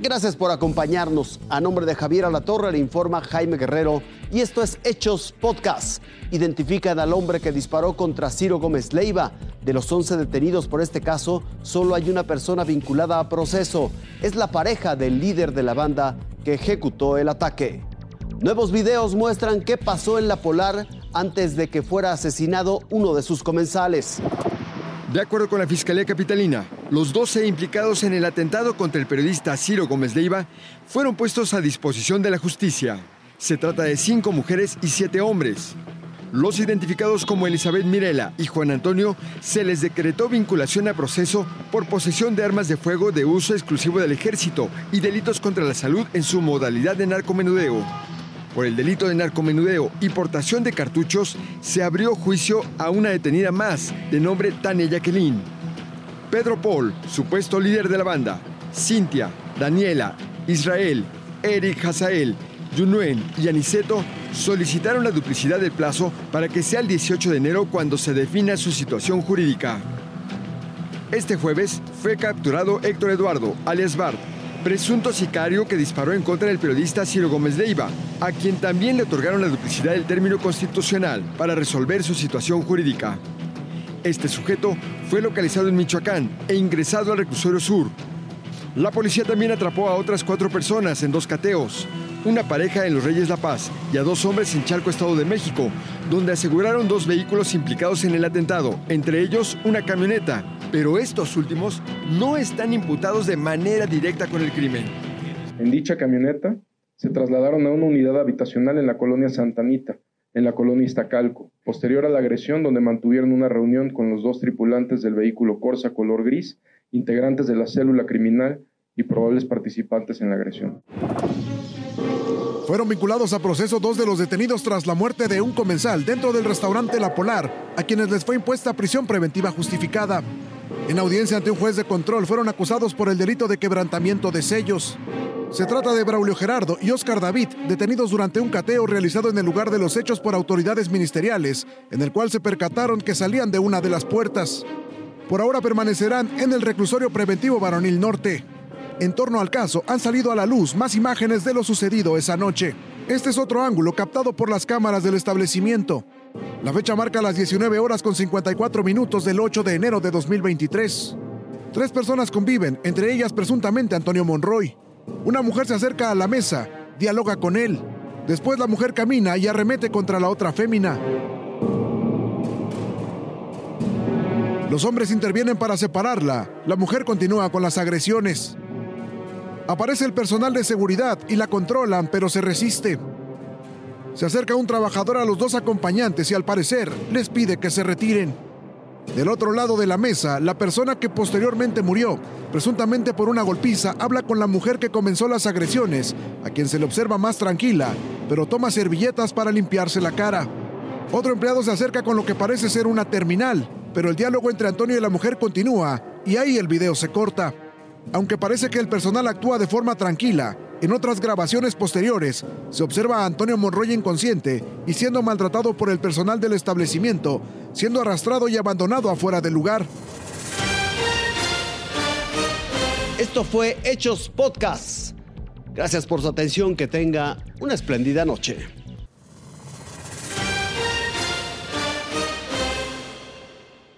Gracias por acompañarnos. A nombre de Javier Alatorre le informa Jaime Guerrero y esto es Hechos Podcast. Identifican al hombre que disparó contra Ciro Gómez Leiva. De los 11 detenidos por este caso, solo hay una persona vinculada a proceso. Es la pareja del líder de la banda que ejecutó el ataque. Nuevos videos muestran qué pasó en la Polar antes de que fuera asesinado uno de sus comensales. De acuerdo con la Fiscalía Capitalina, los 12 implicados en el atentado contra el periodista Ciro Gómez Leiva fueron puestos a disposición de la justicia. Se trata de cinco mujeres y siete hombres. Los identificados como Elizabeth Mirela y Juan Antonio se les decretó vinculación a proceso por posesión de armas de fuego de uso exclusivo del ejército y delitos contra la salud en su modalidad de narcomenudeo. Por el delito de narcomenudeo y portación de cartuchos, se abrió juicio a una detenida más, de nombre Tania Jacqueline. Pedro Paul, supuesto líder de la banda, Cintia, Daniela, Israel, Eric Hazael, Yunuen y Aniceto solicitaron la duplicidad del plazo para que sea el 18 de enero cuando se defina su situación jurídica. Este jueves fue capturado Héctor Eduardo, alias Bart, presunto sicario que disparó en contra del periodista Ciro Gómez Leiva, a quien también le otorgaron la duplicidad del término constitucional para resolver su situación jurídica. Este sujeto fue localizado en Michoacán e ingresado al reclusorio sur. La policía también atrapó a otras cuatro personas en dos cateos, una pareja en Los Reyes La Paz y a dos hombres en Chalco, Estado de México, donde aseguraron dos vehículos implicados en el atentado, entre ellos una camioneta, pero estos últimos no están imputados de manera directa con el crimen. En dicha camioneta se trasladaron a una unidad habitacional en la colonia Santa Anita, en la colonia Iztacalco, posterior a la agresión donde mantuvieron una reunión con los dos tripulantes del vehículo Corsa color gris, integrantes de la célula criminal y probables participantes en la agresión. Fueron vinculados a proceso dos de los detenidos tras la muerte de un comensal dentro del restaurante La Polar, a quienes les fue impuesta prisión preventiva justificada. En audiencia ante un juez de control fueron acusados por el delito de quebrantamiento de sellos. Se trata de Braulio Gerardo y Oscar David, detenidos durante un cateo realizado en el lugar de los hechos por autoridades ministeriales, en el cual se percataron que salían de una de las puertas. Por ahora permanecerán en el reclusorio preventivo Varonil Norte. En torno al caso han salido a la luz más imágenes de lo sucedido esa noche. Este es otro ángulo captado por las cámaras del establecimiento. La fecha marca las 19 horas con 54 minutos del 8 de enero de 2023. Tres personas conviven, entre ellas presuntamente Antonio Monroy. Una mujer se acerca a la mesa, dialoga con él. Después la mujer camina y arremete contra la otra fémina. Los hombres intervienen para separarla. La mujer continúa con las agresiones. Aparece el personal de seguridad y la controlan, pero se resiste. Se acerca un trabajador a los dos acompañantes y al parecer les pide que se retiren. Del otro lado de la mesa, la persona que posteriormente murió, presuntamente por una golpiza, habla con la mujer que comenzó las agresiones, a quien se le observa más tranquila, pero toma servilletas para limpiarse la cara. Otro empleado se acerca con lo que parece ser una terminal, pero el diálogo entre Antonio y la mujer continúa y ahí el video se corta. Aunque parece que el personal actúa de forma tranquila, en otras grabaciones posteriores se observa a Antonio Monroy inconsciente y siendo maltratado por el personal del establecimiento, siendo arrastrado y abandonado afuera del lugar. Esto fue Hechos Podcast. Gracias por su atención, que tenga una espléndida noche.